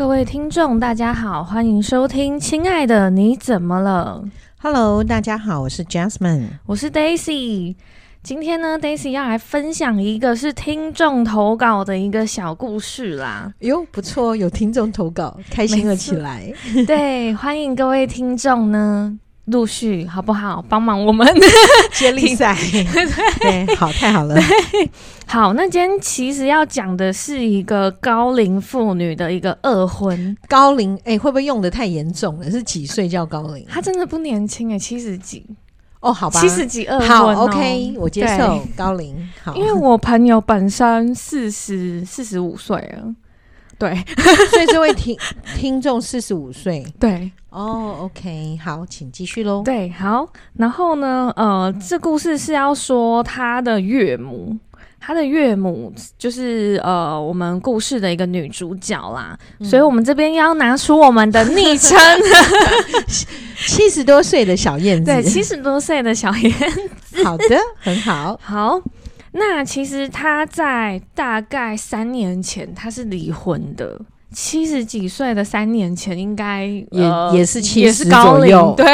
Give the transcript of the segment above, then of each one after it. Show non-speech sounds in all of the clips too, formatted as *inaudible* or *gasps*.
各位听众，大家好，欢迎收听《亲爱的你怎么了》。Hello，大家好，我是 Jasmine，我是 Daisy。今天呢，Daisy 要来分享一个是听众投稿的一个小故事啦。哟，不错，有听众投稿，开心了起来。对，欢迎各位听众呢。陆续好不好？帮忙我们 *laughs* 接力赛，*laughs* 对，好，太好了。好，那今天其实要讲的是一个高龄妇女的一个二婚。高龄，哎、欸，会不会用的太严重了？是几岁叫高龄？她真的不年轻哎，七十几。哦，好吧，七十几二婚、哦。好，OK，我接受高龄。好，因为我朋友本身四十四十五岁了。对，*laughs* 所以这位听听众四十五岁。对，哦、oh,，OK，好，请继续喽。对，好，然后呢，呃，这故事是要说他的岳母，他的岳母就是呃我们故事的一个女主角啦，嗯、所以我们这边要拿出我们的昵称，*laughs* 七十多岁的小燕子，对，七十多岁的小燕子，好的，很好，好。那其实他在大概三年前他是离婚的，七十几岁的三年前应该也、呃、也是七十左右，对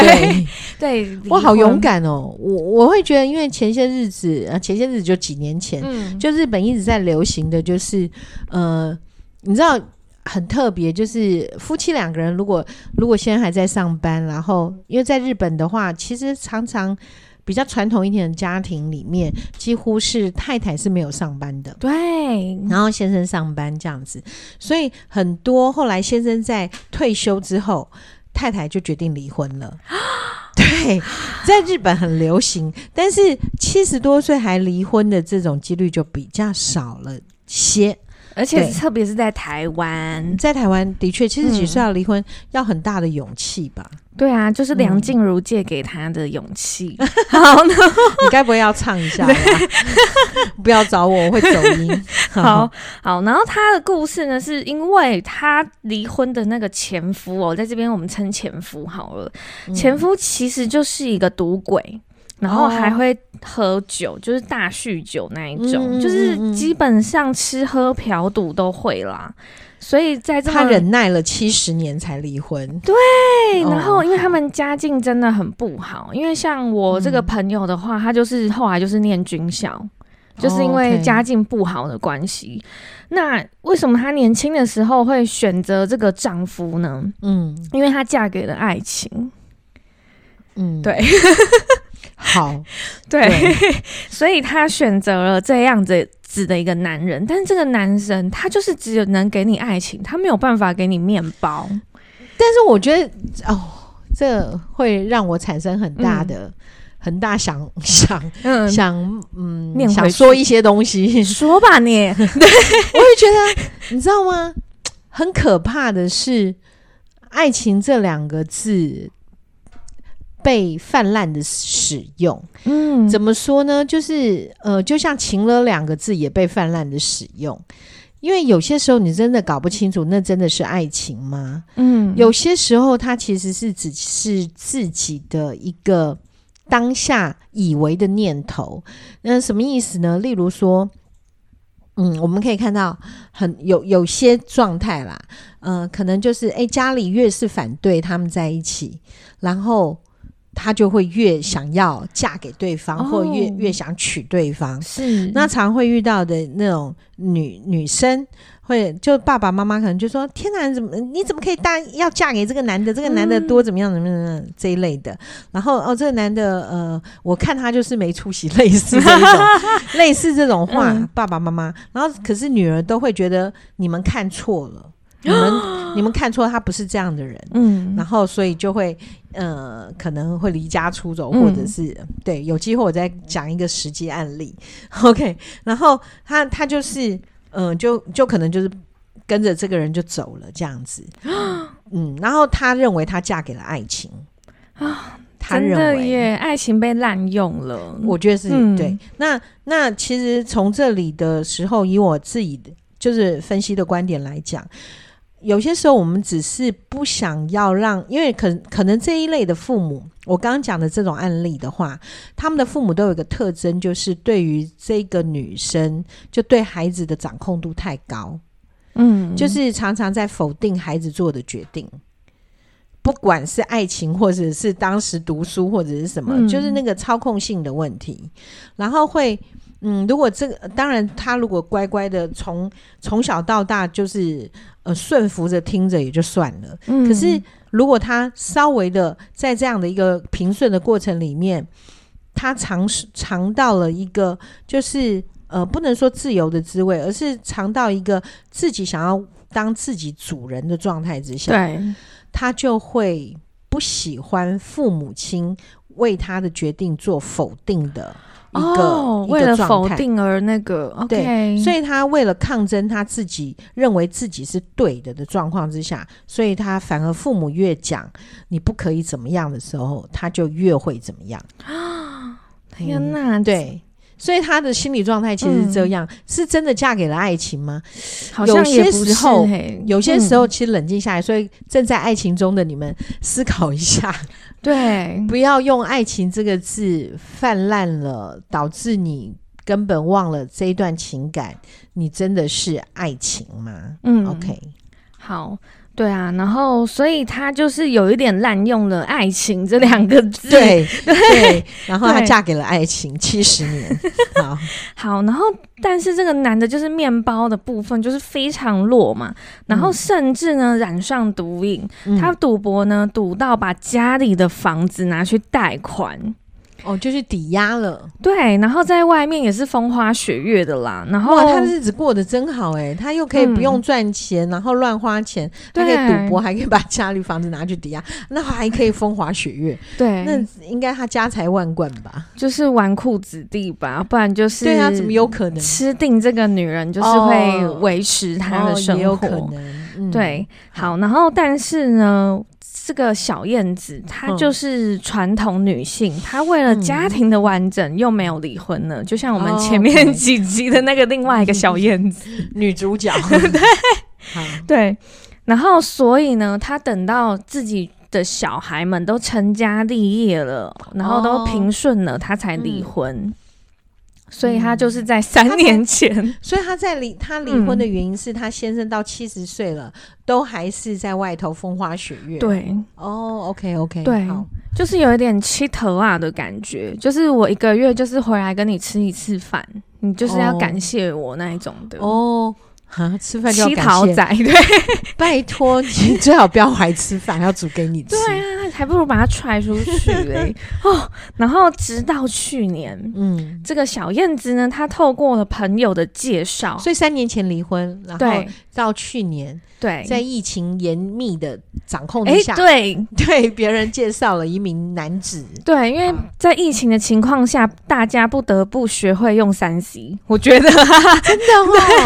对，对我好勇敢哦！我我会觉得，因为前些日子啊，前些日子就几年前，嗯，就日本一直在流行的就是，呃，你知道很特别，就是夫妻两个人如果如果现在还在上班，然后因为在日本的话，其实常常。比较传统一点的家庭里面，几乎是太太是没有上班的，对，然后先生上班这样子，所以很多后来先生在退休之后，太太就决定离婚了。*gasps* 对，在日本很流行，但是七十多岁还离婚的这种几率就比较少了些。而且特别是在台湾，在台湾的确其实几岁要离婚，要很大的勇气吧？对啊，就是梁静茹借给他的勇气。*laughs* 嗯、好呢，*laughs* 你该不会要唱一下吧？*laughs* 不要找我，我会走音。好好，然后他的故事呢，是因为他离婚的那个前夫哦，在这边我们称前夫好了。嗯、前夫其实就是一个赌鬼。然后还会喝酒，哦、就是大酗酒那一种，嗯、就是基本上吃喝嫖赌都会啦。所以在这他忍耐了七十年才离婚。对，然后因为他们家境真的很不好，哦、因为像我这个朋友的话，嗯、他就是后来就是念军校，就是因为家境不好的关系。哦 okay、那为什么她年轻的时候会选择这个丈夫呢？嗯，因为她嫁给了爱情。嗯，对。*laughs* 好，*laughs* 对，对 *laughs* 所以他选择了这样子子的一个男人，但是这个男生他就是只有能给你爱情，他没有办法给你面包。但是我觉得哦，这会让我产生很大的、嗯、很大想 *laughs* 想、嗯、想嗯想说一些东西，说吧你。对，我也觉得你知道吗？很可怕的是“爱情”这两个字。被泛滥的使用，嗯，怎么说呢？就是呃，就像“情了”两个字也被泛滥的使用，因为有些时候你真的搞不清楚，那真的是爱情吗？嗯，有些时候它其实是只是自己的一个当下以为的念头。那什么意思呢？例如说，嗯，我们可以看到很有有些状态啦，呃，可能就是诶，家里越是反对他们在一起，然后。她就会越想要嫁给对方，哦、或越越想娶对方。是那常会遇到的那种女女生，会就爸爸妈妈可能就说：“天哪，怎么你怎么可以答应要嫁给这个男的？这个男的多怎么样怎么样这一类的。”然后哦，这个男的呃，我看他就是没出息，类似这种 *laughs* 类似这种话，嗯、爸爸妈妈。然后可是女儿都会觉得你们看错了。你们 *gasps* 你们看错，他不是这样的人，嗯，然后所以就会呃可能会离家出走，或者是、嗯、对有机会我再讲一个实际案例，*laughs* OK，然后他他就是嗯、呃、就就可能就是跟着这个人就走了这样子，*gasps* 嗯，然后他认为他嫁给了爱情。啊，他认为。爱情被滥用了，我觉得是、嗯、对。那那其实从这里的时候，以我自己的就是分析的观点来讲。有些时候，我们只是不想要让，因为可可能这一类的父母，我刚刚讲的这种案例的话，他们的父母都有一个特征，就是对于这个女生，就对孩子的掌控度太高。嗯，就是常常在否定孩子做的决定，不管是爱情，或者是当时读书，或者是什么，嗯、就是那个操控性的问题。然后会，嗯，如果这个当然，他如果乖乖的从从小到大就是呃顺服着听着也就算了。嗯、可是如果他稍微的在这样的一个平顺的过程里面，他尝试尝到了一个就是。呃，不能说自由的滋味，而是尝到一个自己想要当自己主人的状态之下，对，他就会不喜欢父母亲为他的决定做否定的一个，哦、为了否定而那个对，所以他为了抗争他自己认为自己是对的的状况之下，所以他反而父母越讲你不可以怎么样的时候，他就越会怎么样啊！*gasps* 天哪，嗯、对。所以他的心理状态其实是这样，嗯、是真的嫁给了爱情吗？好像也不是，有些时候，有些时候其实冷静下来，所以正在爱情中的你们思考一下，对，不要用爱情这个字泛滥了，导致你根本忘了这一段情感，你真的是爱情吗？嗯，OK，好。对啊，然后所以他就是有一点滥用了“爱情”这两个字，对 *laughs* 对，然后他嫁给了爱情七十年，好，*laughs* 好，然后但是这个男的就是面包的部分就是非常弱嘛，然后甚至呢染上毒瘾，嗯、他赌博呢赌到把家里的房子拿去贷款。哦，就是抵押了，对，然后在外面也是风花雪月的啦。然后他的日子过得真好哎，他又可以不用赚钱，嗯、然后乱花钱，他可以赌博，还可以把家里房子拿去抵押，*laughs* 那还可以风花雪月。对，那应该他家财万贯吧？就是纨绔子弟吧？不然就是对啊，怎么有可能吃定这个女人？就是会维持他的生活，哦哦、也有可能。嗯、对，好，然后但是呢？这个小燕子，她就是传统女性，嗯、她为了家庭的完整，又没有离婚呢。就像我们前面几集的那个另外一个小燕子，哦、*laughs* 女主角，*laughs* 对，对。然后，所以呢，她等到自己的小孩们都成家立业了，然后都平顺了，她、哦、才离婚。嗯所以他就是在三年前，嗯、所以他在离他离婚的原因是他先生到七十岁了，嗯、都还是在外头风花雪月。对，哦，OK OK，对，好。就是有一点七头啊的感觉，就是我一个月就是回来跟你吃一次饭，你就是要感谢我那一种的。哦。啊，吃饭就要七桃仔，对，拜托你最好不要还吃饭，要煮给你吃。对啊，还不如把他踹出去 *laughs* 嘞。哦，然后直到去年，嗯，这个小燕子呢，她透过了朋友的介绍，所以三年前离婚，然后到去年，对，在疫情严密的掌控之下，对，对别人介绍了一名男子。对，因为在疫情的情况下，大家不得不学会用三 C，我觉得 *laughs* 真的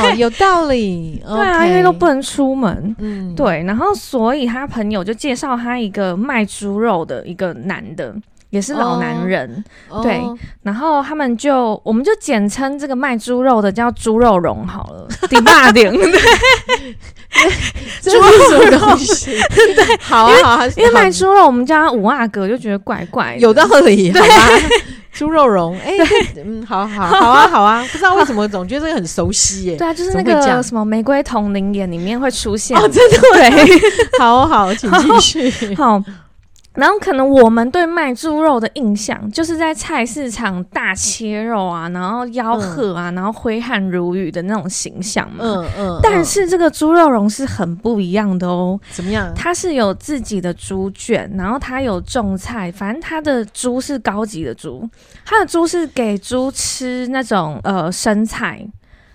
哦，有道理。对啊，因为都不能出门，嗯，对，然后所以他朋友就介绍他一个卖猪肉的一个男的，也是老男人，哦、对，然后他们就我们就简称这个卖猪肉的叫猪肉荣好了，迪霸顶，对，猪肉东西，*laughs* 对，好啊好啊，因为卖猪肉我们叫他五阿哥就觉得怪怪，有道理，对。*laughs* 猪肉蓉，哎，嗯，好好好啊，好啊，不知道为什么总觉得这个很熟悉耶。对啊，就是那个什么《玫瑰瞳铃眼》里面会出现哦，真的对，*laughs* 好好，请继续，好。然后可能我们对卖猪肉的印象，就是在菜市场大切肉啊，然后吆喝啊，嗯、然后挥汗如雨的那种形象嘛。嗯嗯。嗯，但是这个猪肉蓉是很不一样的哦。怎么样？它是有自己的猪圈，然后它有种菜，反正它的猪是高级的猪，它的猪是给猪吃那种呃生菜。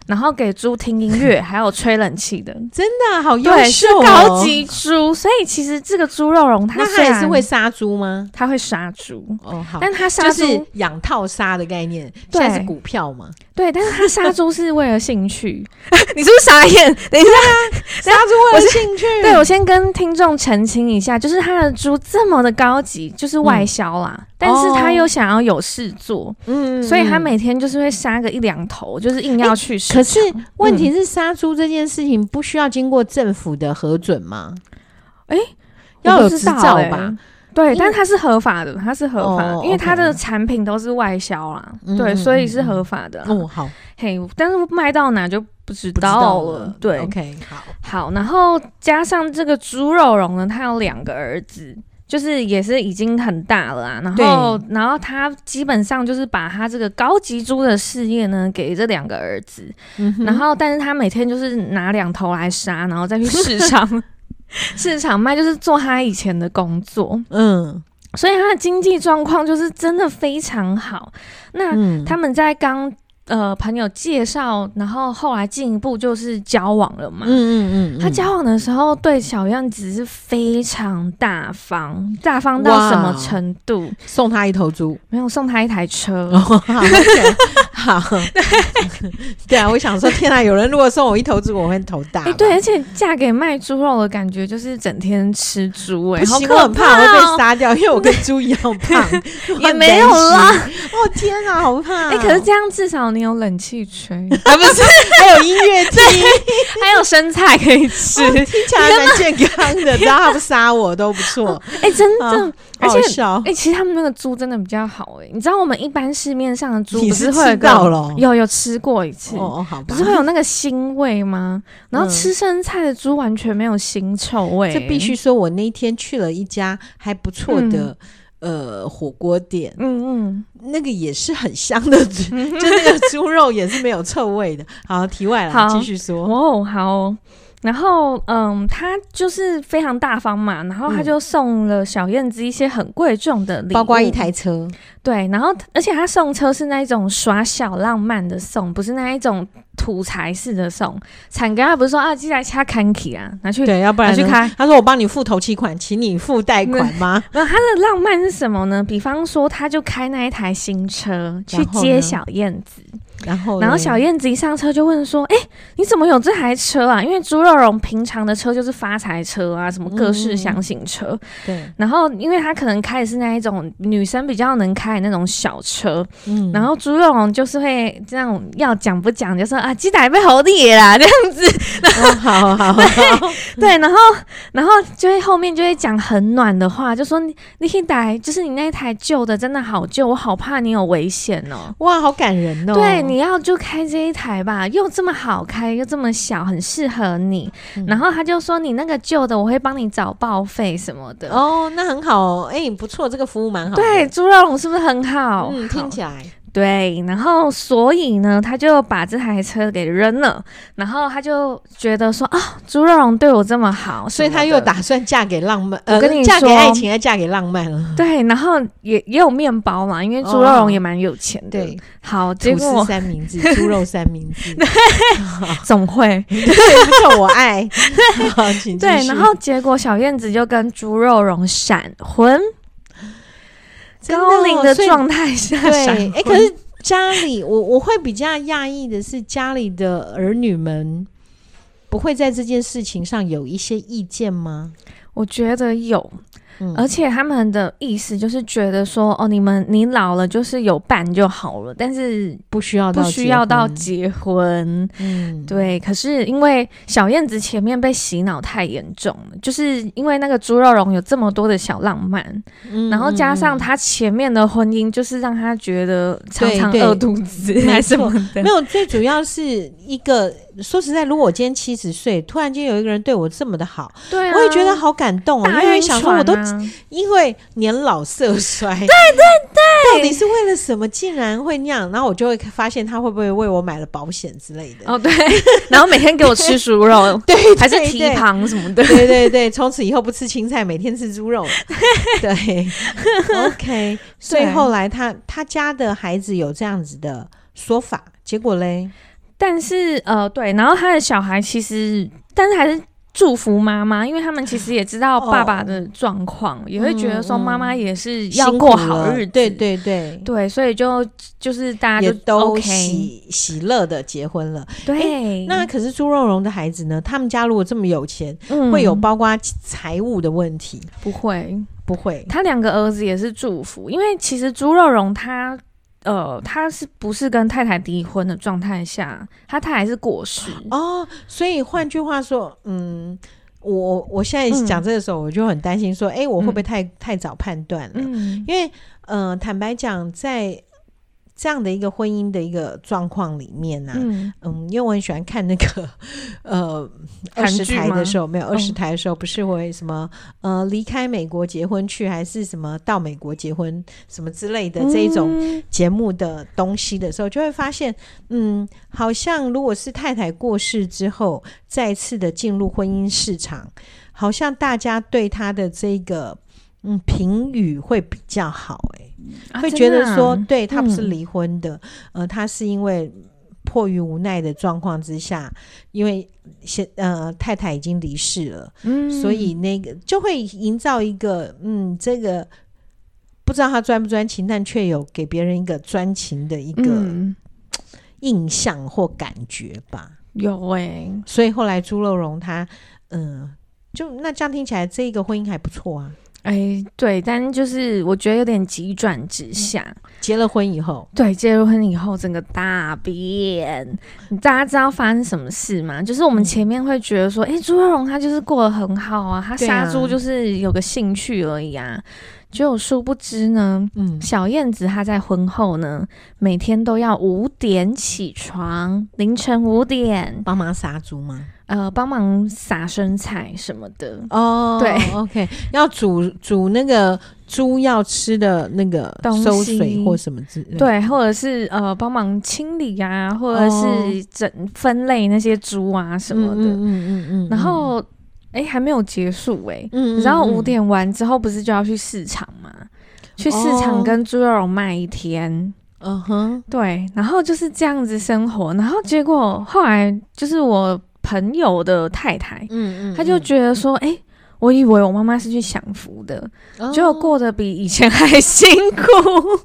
然后给猪听音乐，*laughs* 还有吹冷气的，真的好优秀哦！高级猪，所以其实这个猪肉蓉它它也是会杀猪吗？它会杀猪哦，好，但它杀猪就是养套杀的概念，现在是股票嘛？对，但是它杀猪是为了兴趣。*laughs* 你是不是傻眼？*laughs* 等一下，杀猪为了兴趣？对，我先跟听众澄清一下，就是他的猪这么的高级，就是外销啦。但是他又想要有事做，嗯，所以他每天就是会杀个一两头，就是硬要去杀。可是问题是，杀猪这件事情不需要经过政府的核准吗？哎，要有执照吧？对，但它是合法的，它是合法，因为它的产品都是外销啦，对，所以是合法的。哦，好，嘿，但是卖到哪就不知道了。对，OK，好，好，然后加上这个猪肉荣呢，他有两个儿子。就是也是已经很大了啊，然后然后他基本上就是把他这个高级猪的事业呢给这两个儿子，嗯、然后但是他每天就是拿两头来杀，然后再去市场 *laughs* 市场卖，就是做他以前的工作，嗯，所以他的经济状况就是真的非常好。那他们在刚。呃，朋友介绍，然后后来进一步就是交往了嘛。嗯嗯嗯。他交往的时候对小燕子是非常大方，大方到什么程度？送他一头猪？没有，送他一台车。*laughs* 哦、好。对啊，我想说，天啊，有人如果送我一头猪，我会头大。哎、欸，对，而且嫁给卖猪肉的感觉就是整天吃猪、欸，哎，好可怕、哦，我很怕我会被杀掉，因为我跟猪一样胖。*laughs* 也没有啦。哦天啊，好怕、哦！哎、欸，可是这样至少。你有冷气吹 *laughs* 啊？不是，还有音乐听，*laughs* 还有生菜可以吃，*laughs* 哦、听起来蛮健康的。只要他不杀我都不错。哎、欸，真的，哦、而且哎、欸，其实他们那个猪真的比较好。哎，你知道我们一般市面上的猪不是会有到了，有有吃过一次哦，好吧，不是会有那个腥味吗？然后吃生菜的猪完全没有腥臭味。这必须说，我那一天去了一家还不错的。嗯呃，火锅店，嗯嗯，那个也是很香的，*laughs* 就那个猪肉也是没有臭味的。*laughs* 好，题外了，继续说。哦，好。然后，嗯，他就是非常大方嘛，然后他就送了小燕子一些很贵重的礼物，包括一台车。对，然后而且他送车是那一种耍小浪漫的送，不是那一种土财式的送。产哥他不是说啊，寄来掐 Kanky 啊，拿去对，要不然拿去开。他说我帮你付头期款，请你付贷款吗？那他的浪漫是什么呢？比方说，他就开那一台新车去接小燕子。然后，然后小燕子一上车就问说：“哎，你怎么有这台车啊？因为猪肉荣平常的车就是发财车啊，什么各式厢型车。嗯”对。然后，因为他可能开的是那一种女生比较能开的那种小车。嗯。然后猪肉龙就是会这样要讲不讲，就说啊，鸡仔被猴爷啦 *laughs* 这样子。哦、好好好。*laughs* 对，然后然后就会后面就会讲很暖的话，就说你你可以打，就是你那一台旧的真的好旧，我好怕你有危险哦。哇，好感人哦。对。你要就开这一台吧，又这么好开，又这么小，很适合你。嗯、然后他就说：“你那个旧的，我会帮你找报废什么的。”哦，那很好，哎、欸，不错，这个服务蛮好。对，猪肉龙是不是很好？嗯，听起来。对，然后所以呢，他就把这台车给扔了，然后他就觉得说啊，猪肉蓉对我这么好，所以他又打算嫁给浪漫，呃，跟你说嫁给爱情，要嫁给浪漫了。对，然后也也有面包嘛，因为猪肉蓉也蛮有钱的。对，好，结果吐司三明治，*laughs* 猪肉三明治，*laughs* 总会对，不错，我爱。*laughs* 对，然后结果小燕子就跟猪肉蓉闪婚。高龄的状态下，对，哎、欸，可是家里，我我会比较讶异的是，家里的儿女们不会在这件事情上有一些意见吗？我觉得有。而且他们的意思就是觉得说，哦，你们你老了就是有伴就好了，但是不需要不需要到结婚。嗯，对。可是因为小燕子前面被洗脑太严重了，就是因为那个猪肉荣有这么多的小浪漫，嗯、然后加上他前面的婚姻，就是让他觉得常常饿肚子还是什么的。没有，最主要是一个。说实在，如果我今天七十岁，突然间有一个人对我这么的好，对、啊，我也觉得好感动啊。因为想说，我都因为年老色衰，对对对，到底是为了什么？竟然会那样，然后我就会发现他会不会为我买了保险之类的。哦，对，*laughs* 然后每天给我吃猪肉，*laughs* 对，还是蹄膀什么的，对对对，从此以后不吃青菜，每天吃猪肉。*laughs* 对，OK。所以后来他他家的孩子有这样子的说法，结果嘞？但是呃，对，然后他的小孩其实，但是还是祝福妈妈，因为他们其实也知道 *laughs* 爸爸的状况，哦、也会觉得说妈妈也是要过好日子，对对对对，所以就就是大家就都喜喜乐的结婚了。对，那可是猪肉荣的孩子呢？他们家如果这么有钱，嗯、会有包括财务的问题？不会，不会。他两个儿子也是祝福，因为其实猪肉荣他。呃，他是不是跟太太离婚的状态下，他太太是过世。哦，所以换句话说，嗯，我我现在讲这个时候，我就很担心说，哎、嗯欸，我会不会太、嗯、太早判断了？嗯，因为呃，坦白讲，在这样的一个婚姻的一个状况里面呢、啊，嗯，嗯，因为我很喜欢看那个 *laughs* 呃二十台的时候，没有二十台的时候，不是会什么呃离开美国结婚去，还是什么到美国结婚什么之类的这一种节目的东西的时候，就会发现，嗯，好像如果是太太过世之后，再次的进入婚姻市场，好像大家对他的这个嗯评语会比较好、欸，哎。会觉得说，啊、对他不是离婚的，嗯、呃，他是因为迫于无奈的状况之下，因为现呃太太已经离世了，嗯，所以那个就会营造一个嗯，这个不知道他专不专情，但却有给别人一个专情的一个印象或感觉吧。有哎、欸，所以后来朱乐荣他嗯、呃，就那这样听起来，这个婚姻还不错啊。哎，对，但就是我觉得有点急转直下。结了婚以后，对，结了婚以后，整个大变。大家知道发生什么事吗？就是我们前面会觉得说，哎、嗯，朱乐融他就是过得很好啊，他杀猪就是有个兴趣而已啊。就殊不知呢，嗯，小燕子她在婚后呢，每天都要五点起床，凌晨五点帮忙杀猪吗？呃，帮忙撒生菜什么的哦。对，OK，要煮煮那个猪要吃的那个收水或什么之类，对，或者是呃帮忙清理啊，或者是整分类那些猪啊什么的。嗯嗯嗯，嗯，嗯然后。哎，还没有结束哎、欸，嗯，然后五点完之后不是就要去市场吗？嗯、去市场跟朱乐融卖一天，嗯哼，对，然后就是这样子生活，然后结果后来就是我朋友的太太，嗯嗯，他就觉得说，哎，我以为我妈妈是去享福的，哦、结果过得比以前还辛苦，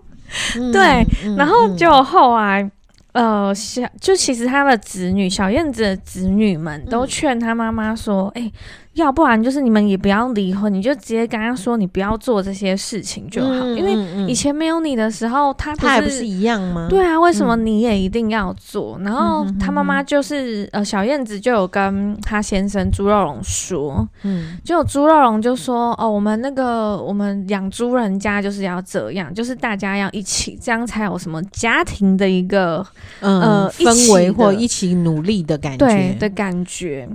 嗯、*laughs* 对，嗯、然后就后来。呃，小就其实他的子女小燕子的子女们都劝他妈妈说：“哎、嗯欸，要不然就是你们也不要离婚，你就直接跟他说你不要做这些事情就好。嗯、因为以前没有你的时候，他，他还不是一样吗？对啊，为什么你也一定要做？嗯、然后他妈妈就是呃，小燕子就有跟他先生朱肉荣说，嗯，就朱肉荣就说哦，我们那个我们养猪人家就是要这样，就是大家要一起，这样才有什么家庭的一个。”嗯，呃、氛围或一起努力的感觉，对的感觉。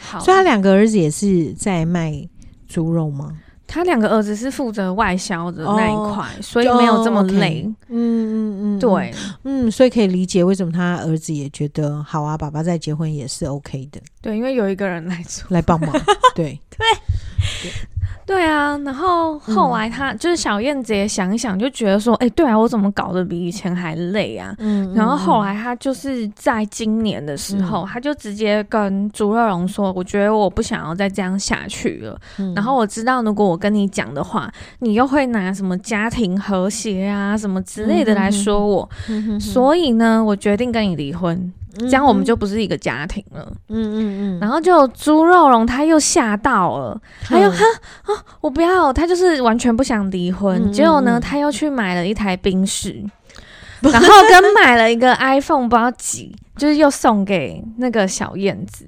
好，所以他两个儿子也是在卖猪肉吗？他两个儿子是负责外销的那一块，哦、所以没有这么累。嗯嗯嗯，对，嗯，所以可以理解为什么他儿子也觉得好啊，爸爸再结婚也是 OK 的。对，因为有一个人来做来帮忙。对 *laughs* 对。对对啊，然后后来他、嗯、就是小燕子也想一想，就觉得说，哎、欸，对啊，我怎么搞得比以前还累啊？嗯，然后后来他就是在今年的时候，嗯、他就直接跟朱乐荣说，我觉得我不想要再这样下去了。嗯、然后我知道，如果我跟你讲的话，你又会拿什么家庭和谐啊什么之类的来说我，所以呢，我决定跟你离婚。这样我们就不是一个家庭了。嗯嗯嗯。然后就猪肉龙他又吓到了，他又哈啊，我不要，他就是完全不想离婚。结果呢，他又去买了一台宾士，*laughs* 然后跟买了一个 iPhone 不知道几，就是又送给那个小燕子。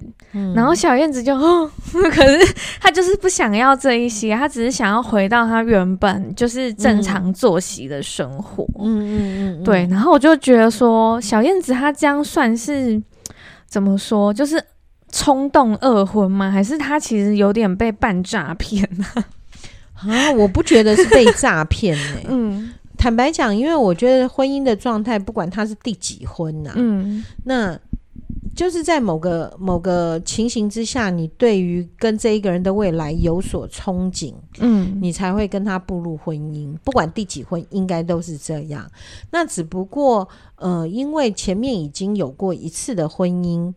然后小燕子就，*laughs* 可是她就是不想要这一些，她只是想要回到她原本就是正常作息的生活。嗯嗯嗯，对。然后我就觉得说，小燕子她这样算是怎么说？就是冲动二婚吗？还是她其实有点被办诈骗呢？啊，我不觉得是被诈骗呢。*laughs* 嗯，坦白讲，因为我觉得婚姻的状态，不管他是第几婚呐，嗯，那。就是在某个某个情形之下，你对于跟这一个人的未来有所憧憬，嗯，你才会跟他步入婚姻。不管第几婚，应该都是这样。那只不过，呃，因为前面已经有过一次的婚姻，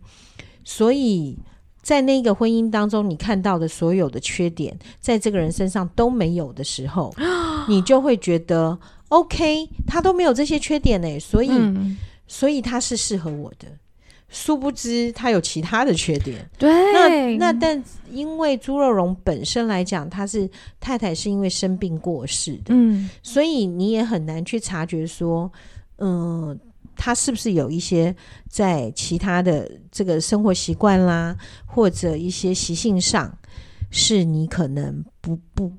所以在那个婚姻当中，你看到的所有的缺点，在这个人身上都没有的时候，*gasps* 你就会觉得 OK，他都没有这些缺点呢，所以，嗯，所以他是适合我的。殊不知他有其他的缺点，对，那那但因为朱乐融本身来讲，他是太太是因为生病过世的，嗯，所以你也很难去察觉说，嗯、呃，他是不是有一些在其他的这个生活习惯啦，或者一些习性上，是你可能不不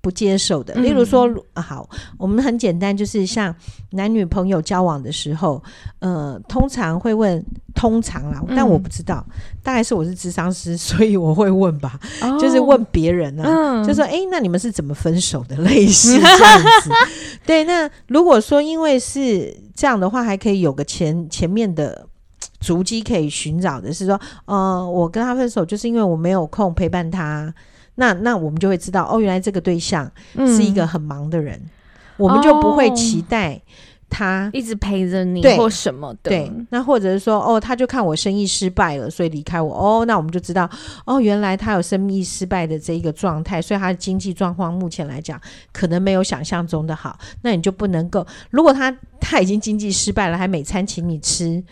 不不接受的。例如说，嗯、好，我们很简单，就是像男女朋友交往的时候，呃，通常会问，通常啦，但我不知道，嗯、大概是我是智商师，*laughs* 所以我会问吧，哦、就是问别人呢、就说，哎、欸，那你们是怎么分手的？类似这样子。*laughs* 对，那如果说因为是这样的话，还可以有个前前面的。足迹可以寻找的是说，呃，我跟他分手就是因为我没有空陪伴他。那那我们就会知道，哦，原来这个对象是一个很忙的人，嗯、我们就不会期待他一直陪着你或什么的。对，那或者是说，哦，他就看我生意失败了，所以离开我。哦，那我们就知道，哦，原来他有生意失败的这一个状态，所以他的经济状况目前来讲可能没有想象中的好。那你就不能够，如果他他已经经济失败了，还每餐请你吃。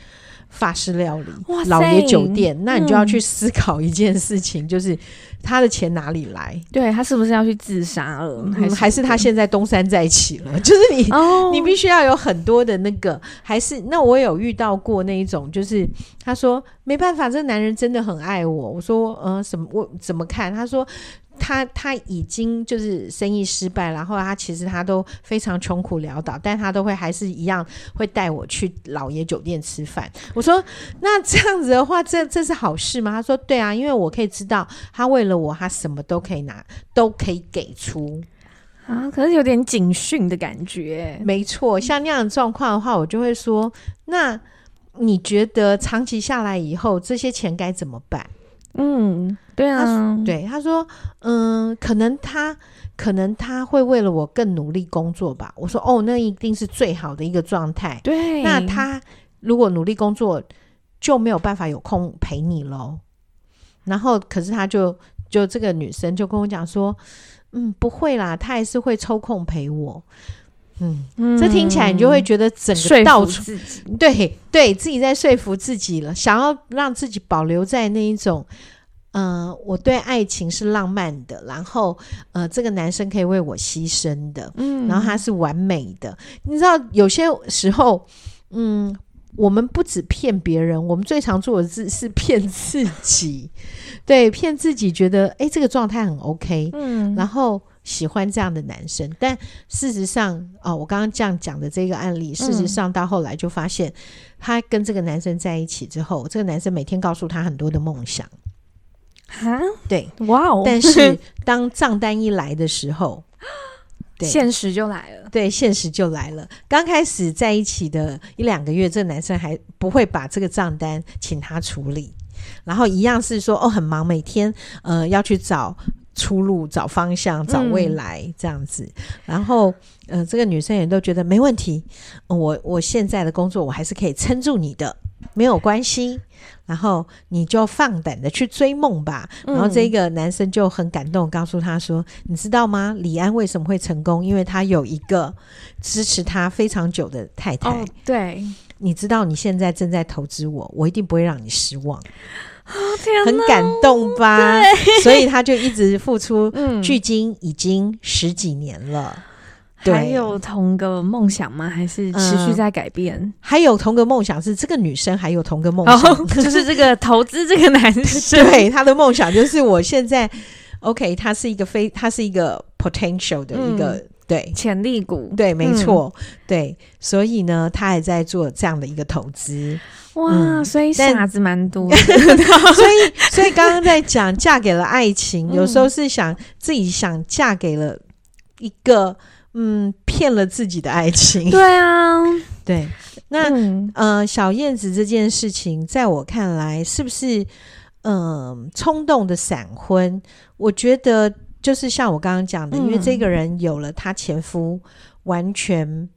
法式料理，老爷酒店，那你就要去思考一件事情，嗯、就是他的钱哪里来？对，他是不是要去自杀了？还是、嗯、还是他现在东山再起了？*laughs* 就是你，哦、你必须要有很多的那个，还是那我有遇到过那一种，就是他说没办法，这个男人真的很爱我。我说，呃，什么？我怎么看？他说。他他已经就是生意失败，然后他其实他都非常穷苦潦倒，但他都会还是一样会带我去老爷酒店吃饭。我说那这样子的话，这这是好事吗？他说对啊，因为我可以知道他为了我，他什么都可以拿，都可以给出啊。可是有点警讯的感觉。没错，像那样的状况的话，我就会说，那你觉得长期下来以后，这些钱该怎么办？嗯。对啊，对他说，嗯，可能他可能他会为了我更努力工作吧。我说，哦，那一定是最好的一个状态。对，那他如果努力工作，就没有办法有空陪你喽。然后，可是他就就这个女生就跟我讲说，嗯，不会啦，他还是会抽空陪我。嗯，嗯，这听起来你就会觉得整个到处自己。对对自己在说服自己了，想要让自己保留在那一种。嗯、呃，我对爱情是浪漫的，然后呃，这个男生可以为我牺牲的，嗯，然后他是完美的。你知道，有些时候，嗯，我们不止骗别人，我们最常做的是是骗自己，对，骗自己觉得哎，这个状态很 OK，嗯，然后喜欢这样的男生。但事实上，哦，我刚刚这样讲的这个案例，事实上到后来就发现，他跟这个男生在一起之后，这个男生每天告诉他很多的梦想。哈，对，哇哦！但是 *laughs* 当账单一来的时候，*gasps* 对，现实就来了。对，现实就来了。刚开始在一起的一两个月，这个男生还不会把这个账单请他处理，然后一样是说哦，很忙，每天呃要去找出路、找方向、找未来、嗯、这样子。然后呃，这个女生也都觉得没问题，呃、我我现在的工作我还是可以撑住你的。没有关系，然后你就放胆的去追梦吧。嗯、然后这个男生就很感动，告诉他说：“你知道吗？李安为什么会成功？因为他有一个支持他非常久的太太。哦、对，你知道你现在正在投资我，我一定不会让你失望。哦、天哪，很感动吧？对所以他就一直付出，*laughs* 距今已经十几年了。”还有同个梦想吗？还是持续在改变？嗯、还有同个梦想是这个女生还有同个梦想，哦、*laughs* 就是这个投资这个男生，*laughs* 对他的梦想就是我现在 OK，他是一个非他是一个 potential 的一个、嗯、对潜力股，对，没错，嗯、对，所以呢，他还在做这样的一个投资。哇，嗯、所以傻子蛮多的，*laughs* 所以所以刚刚在讲嫁给了爱情，有时候是想自己想嫁给了一个。嗯，骗了自己的爱情。对啊，对。那、嗯、呃，小燕子这件事情，在我看来，是不是嗯、呃、冲动的闪婚？我觉得就是像我刚刚讲的，嗯、因为这个人有了他前夫完全。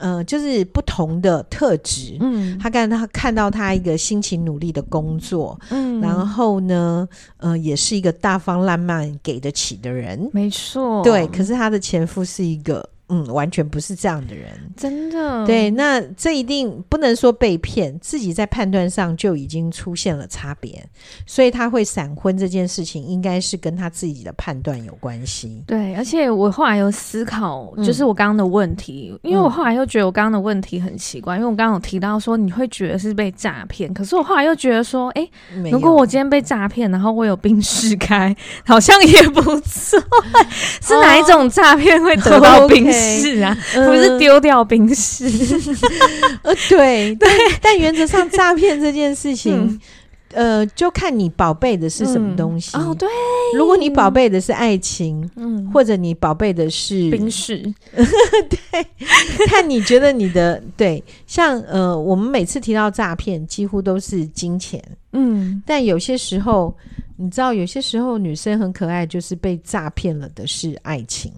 呃，就是不同的特质。嗯，他看他看到他一个辛勤努力的工作，嗯，然后呢，呃，也是一个大方浪漫、给得起的人，没错。对，可是他的前夫是一个，嗯，完全不是这样的人，真的。对，那这一定不能说被骗，自己在判断上就已经出现了差别，所以他会闪婚这件事情，应该是跟他自己的判断有关系。对，而且我后来有思考，就是我刚刚的问题，嗯、因为我后来又觉得我刚刚的问题很奇怪，因为我刚刚有提到说你会觉得是被诈骗，可是我后来又觉得说，哎，如果我今天被诈骗，然后我有宾士开，好像也不错。*laughs* 是哪一种诈骗会得到宾士啊？不是丢掉冰室？*laughs* 呃，对 *laughs* 对，但原则上诈骗这件事情。嗯。呃，就看你宝贝的是什么东西、嗯、哦。对，如果你宝贝的是爱情，嗯，或者你宝贝的是冰室，*laughs* 对，看你觉得你的对，像呃，我们每次提到诈骗，几乎都是金钱，嗯，但有些时候，你知道，有些时候女生很可爱，就是被诈骗了的是爱情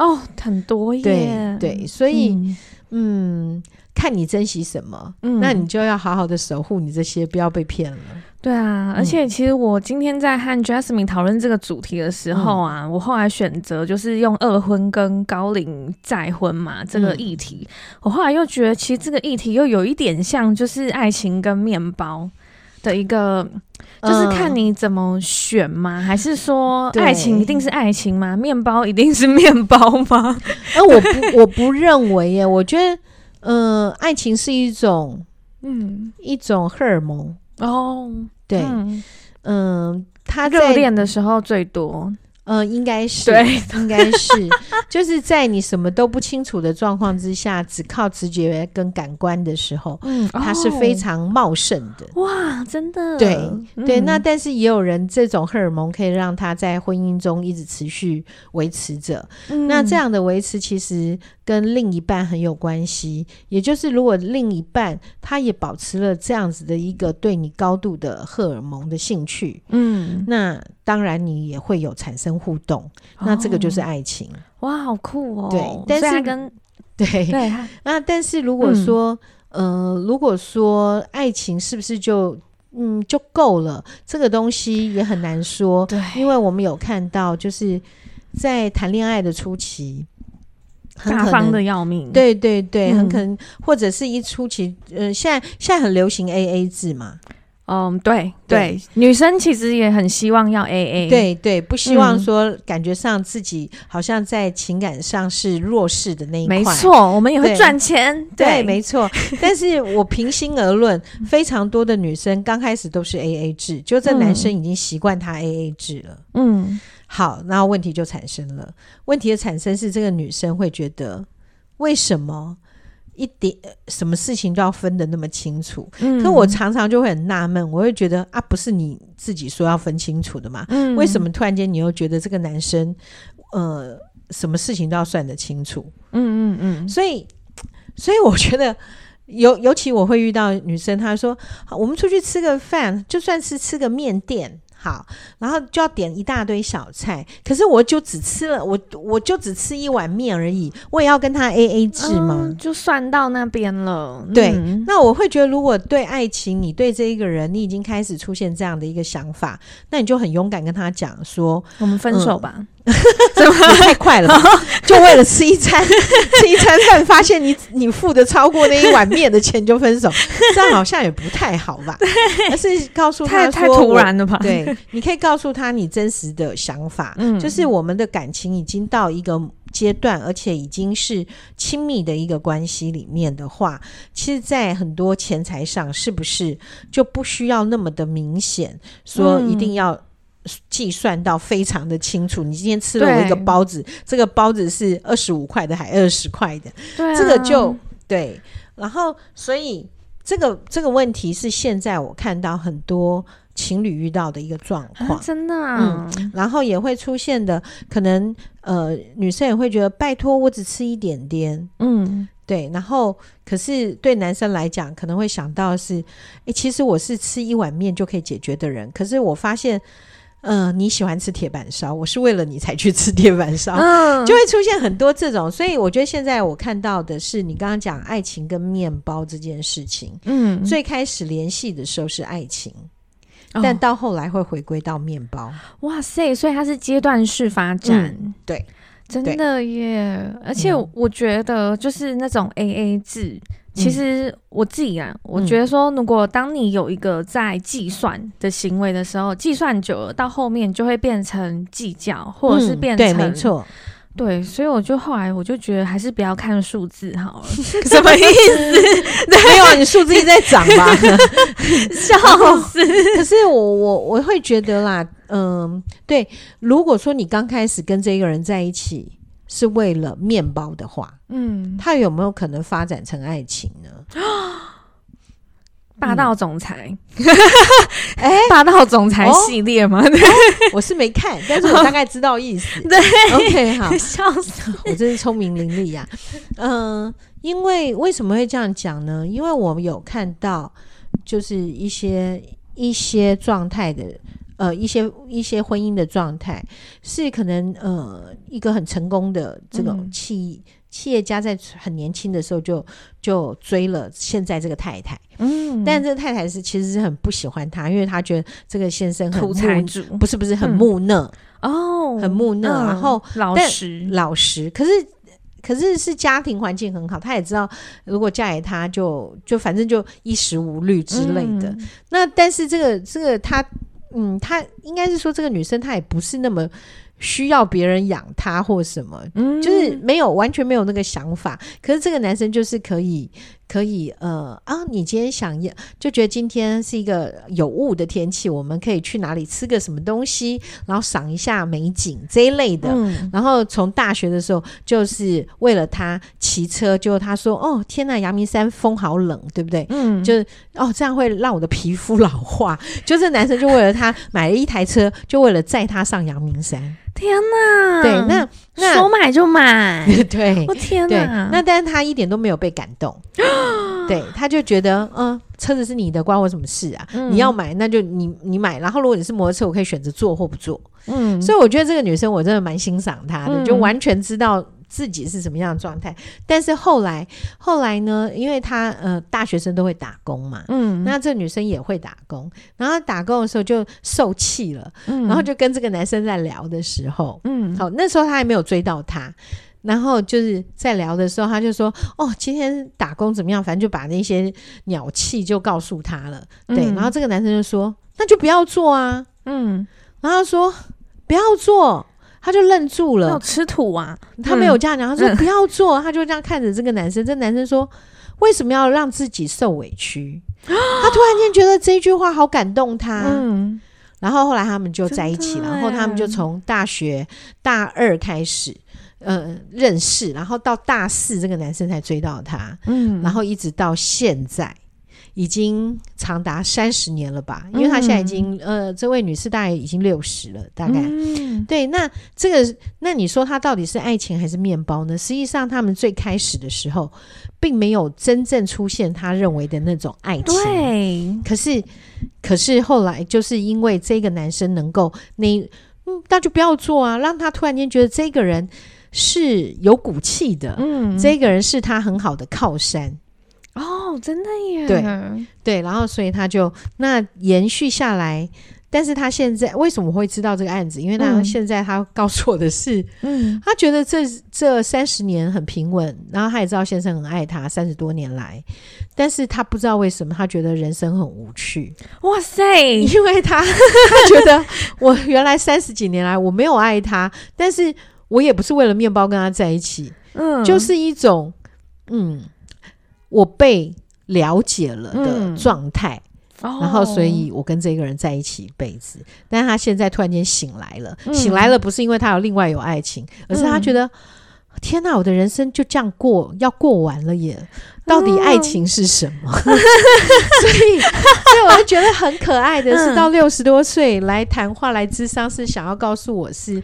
哦，很多耶，对对，所以嗯。嗯看你珍惜什么，嗯，那你就要好好的守护你这些，不要被骗了。对啊，而且其实我今天在和 Jasmine 讨论这个主题的时候啊，嗯、我后来选择就是用二婚跟高龄再婚嘛这个议题、嗯。我后来又觉得，其实这个议题又有一点像，就是爱情跟面包的一个，就是看你怎么选吗？嗯、还是说爱情一定是爱情吗？面包一定是面包吗？*laughs* 呃，我不，我不认为耶，我觉得。嗯、呃，爱情是一种，嗯，一种荷尔蒙哦。对，嗯，呃、他热恋的时候最多。呃，应该是，对，应该是，*laughs* 就是在你什么都不清楚的状况之下，只靠直觉跟感官的时候，*laughs* 嗯，它是非常茂盛的。哇，真的，对、嗯、对。那但是也有人这种荷尔蒙可以让他在婚姻中一直持续维持着、嗯。那这样的维持其实跟另一半很有关系，也就是如果另一半他也保持了这样子的一个对你高度的荷尔蒙的兴趣，嗯，那当然你也会有产生。互动，那这个就是爱情。哦、哇，好酷哦！对，但是跟 *laughs* 对对那，但是如果说，嗯、呃，如果说爱情是不是就嗯就够了？这个东西也很难说。对，因为我们有看到，就是在谈恋爱的初期，大方的要命。对对对，很可能、嗯、或者是一初期，呃，现在现在很流行 AA 制嘛。嗯，对对，女生其实也很希望要 AA，对对，不希望说感觉上自己好像在情感上是弱势的那一块。没错，我们也会赚钱，对，对，没错。*laughs* 但是我平心而论，非常多的女生刚开始都是 AA 制，就这男生已经习惯他 AA 制了。嗯，好，那问题就产生了。问题的产生是这个女生会觉得，为什么？一点什么事情都要分得那么清楚，嗯，可我常常就会很纳闷，我会觉得啊，不是你自己说要分清楚的嘛？嗯，为什么突然间你又觉得这个男生，呃，什么事情都要算得清楚？嗯嗯嗯，所以，所以我觉得，尤尤其我会遇到女生，她说，我们出去吃个饭，就算是吃个面店。好，然后就要点一大堆小菜，可是我就只吃了我我就只吃一碗面而已，我也要跟他 A A 制吗？嗯，就算到那边了。对，嗯，那我会觉得，如果对爱情，你对这一个人，你已经开始出现这样的一个想法，那你就很勇敢跟他讲说，我们分手吧。嗯 *laughs* *laughs* 太快了吧，就为了吃一餐 *laughs* 吃一餐饭，发现你你付的超过那一碗面的钱就分手，这样好像也不太好吧？而是告诉他说，太突然了吧？对，你可以告诉他你真实的想法，嗯，就是我们的感情已经到一个阶段，而且已经是亲密的一个关系里面的话，其实，在很多钱财上，是不是就不需要那么的明显，说一定要。计算到非常的清楚，你今天吃了我一个包子，这个包子是二十五块的还二十块的，对啊，这个就对。然后，所以这个这个问题是现在我看到很多情侣遇到的一个状况，啊，真的啊。嗯，然后也会出现的，可能呃，女生也会觉得拜托我只吃一点点，嗯，对。然后，可是对男生来讲，可能会想到是，诶，其实我是吃一碗面就可以解决的人，可是我发现。嗯、呃，你喜欢吃铁板烧，我是为了你才去吃铁板烧，嗯，就会出现很多这种。所以我觉得现在我看到的是，你刚刚讲爱情跟面包这件事情，嗯，最开始联系的时候是爱情，嗯，但到后来会回归到面包。哇塞，所以它是阶段式发展，嗯，对。真的耶！而且我觉得，就是那种 A A 制，嗯、其实我自己啊，我觉得说，如果当你有一个在计算的行为的时候，计算久了，到后面就会变成计较，或者是变成、嗯、对，没错。对，所以我就后来我就觉得还是不要看数字 *laughs* 好了。什么意思？没有，你数字一直在涨吧？*laughs* 笑死！可是我我我会觉得啦，嗯，对，如果说你刚开始跟这个人在一起是为了面包的话，嗯，他有没有可能发展成爱情呢？*gasps* 霸道总裁，哎、嗯，霸道总裁系列吗？哦、我是没看，但是我大概知道意思。*laughs* 对，OK，好，笑死，我真是聪明伶俐呀。嗯、呃，因为为什么会这样讲呢？因为我们有看到，就是一些一些状态的，呃，一些一些婚姻的状态，是可能呃一个很成功的这种企。嗯。企业家在很年轻的时候就就追了现在这个太太，嗯，但这个太太是其实是很不喜欢他，因为他觉得这个先生很土财主，不是不是很木讷、嗯、哦，很木讷，嗯、然后老实老实，可是可是是家庭环境很好，他也知道如果嫁给他就就反正就衣食无虑之类的。嗯、那但是这个这个他嗯，他应该是说这个女生她也不是那么。需要别人养她或什么，嗯，就是没有完全没有那个想法。可是这个男生就是可以。可以，呃啊，你今天想要就觉得今天是一个有雾的天气，我们可以去哪里吃个什么东西，然后赏一下美景这一类的。嗯、然后从大学的时候，就是为了他骑车，就他说：“哦，天呐，阳明山风好冷，对不对？”嗯，就是哦，这样会让我的皮肤老化。*laughs* 就这男生就为了他买了一台车，就为了载他上阳明山。天呐，对，那那说买就买，*laughs* 对，我天呐，那但是他一点都没有被感动。*gasps* 对，他就觉得，嗯，车子是你的，关我什么事啊？嗯、你要买，那就你你买。然后，如果你是摩托车，我可以选择坐或不坐。嗯，所以我觉得这个女生我真的蛮欣赏她的，嗯、就完全知道自己是什么样的状态。但是后来，后来呢，因为他呃大学生都会打工嘛，嗯，那这女生也会打工，然后打工的时候就受气了，嗯，然后就跟这个男生在聊的时候，嗯，好，那时候他还没有追到他。然后就是在聊的时候，他就说：“哦，今天打工怎么样？反正就把那些鸟气就告诉他了。嗯”对，然后这个男生就说：“那就不要做啊。”嗯，然后他说：“不要做。”他就愣住了，吃土啊！他没有这样讲，他说：“不要做。嗯”他就这样看着这个男生。这男生说：“为什么要让自己受委屈？” *gasps* 他突然间觉得这句话好感动他。嗯，然后后来他们就在一起了，然后他们就从大学大二开始。呃，认识，然后到大四，这个男生才追到她，嗯，然后一直到现在，已经长达三十年了吧？因为她现在已经，嗯、呃，这位女士大概已经六十了，大概，嗯、对。那这个，那你说她到底是爱情还是面包呢？实际上，他们最开始的时候，并没有真正出现他认为的那种爱情，对。可是，可是后来，就是因为这个男生能够，那，嗯，那就不要做啊，让他突然间觉得这个人。是有骨气的，嗯，这个人是他很好的靠山，哦，真的耶，对。对，然后所以他就那延续下来，但是他现在为什么会知道这个案子？因为他现在他告诉我的是，嗯，他觉得这这三十年很平稳，然后他也知道先生很爱他，三十多年来，但是他不知道为什么他觉得人生很无趣，哇塞，因为他 *laughs* 他觉得我原来三十几年来我没有爱他，但是。我也不是为了面包跟他在一起，嗯，就是一种，嗯，我被了解了的状态，嗯、然后所以我跟这个人在一起一辈子。哦、但是他现在突然间醒来了，嗯、醒来了不是因为他有另外有爱情，而是他觉得，嗯、天哪，我的人生就这样过，要过完了耶！到底爱情是什么？嗯、*laughs* 所以，所以我就觉得很可爱的是，到六十多岁来谈话来智商，是想要告诉我是。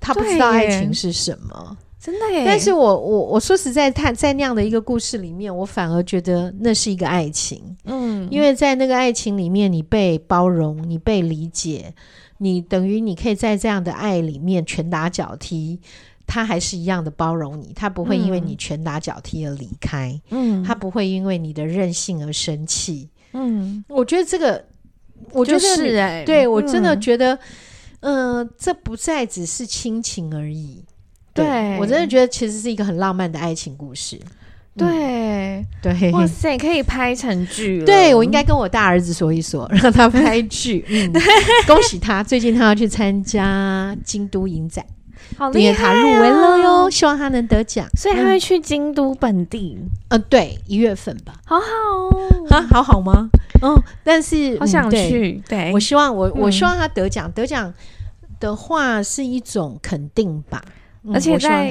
他不知道爱情是什么，真的耶。但是我我我说实在，他在那样的一个故事里面，我反而觉得那是一个爱情。嗯，因为在那个爱情里面，你被包容，你被理解，你等于你可以在这样的爱里面拳打脚踢，他还是一样的包容你，他不会因为你拳打脚踢而离开。嗯，他不会因为你的任性而生气。嗯，我觉得这个，我觉得是哎，对我真的觉得。嗯、呃，这不再只是亲情而已，对，我真的觉得其实是一个很浪漫的爱情故事。对对，哇塞，可以拍成剧了。对，我应该跟我大儿子说一说，让他拍剧。*laughs* 嗯，恭喜他，最近他要去参加京都影展，好厉害，他入围了哟，希望他能得奖。所以他会去京都本地。嗯，对，一月份吧。好好哦，啊，好好吗？嗯，但是好想去。对，我希望我我希望他得奖，得奖的话是一种肯定吧。而且在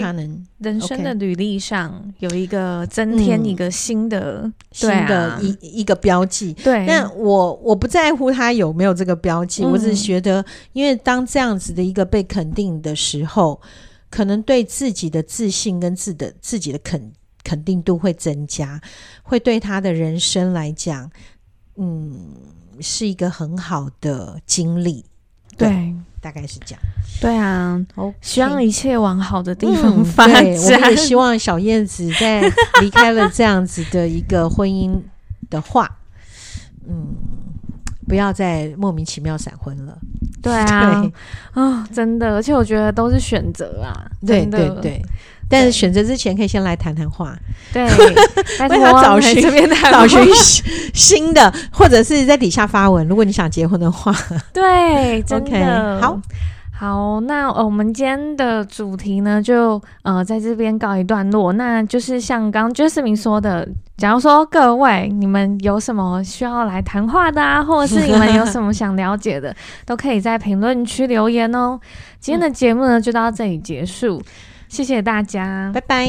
人生的履历上有一个增添一个新的、嗯、新的一一个标记。对，但我我不在乎他有没有这个标记，嗯、我只是觉得，因为当这样子的一个被肯定的时候，可能对自己的自信跟自的自己的肯肯定度会增加，会对他的人生来讲，嗯，是一个很好的经历。对。对大概是这样，对啊，okay, 希望一切往好的地方发展。嗯、我们也希望小燕子在离开了这样子的一个婚姻的话，嗯，不要再莫名其妙闪婚了。对啊，啊、哦，真的，而且我觉得都是选择啊，对对对。但是选择之前，可以先来谈谈话。对，*laughs* 为他找寻找寻新的，或者是在底下发文。如果你想结婚的话，对，*laughs* 真的 okay, 好好。那我们今天的主题呢，就呃在这边告一段落。那就是像刚刚 Jasmine 说的，假如说各位你们有什么需要来谈话的啊，或者是你们有什么想了解的，都可以在评论区留言哦。今天的节目呢，就到这里结束。谢谢大家，拜拜。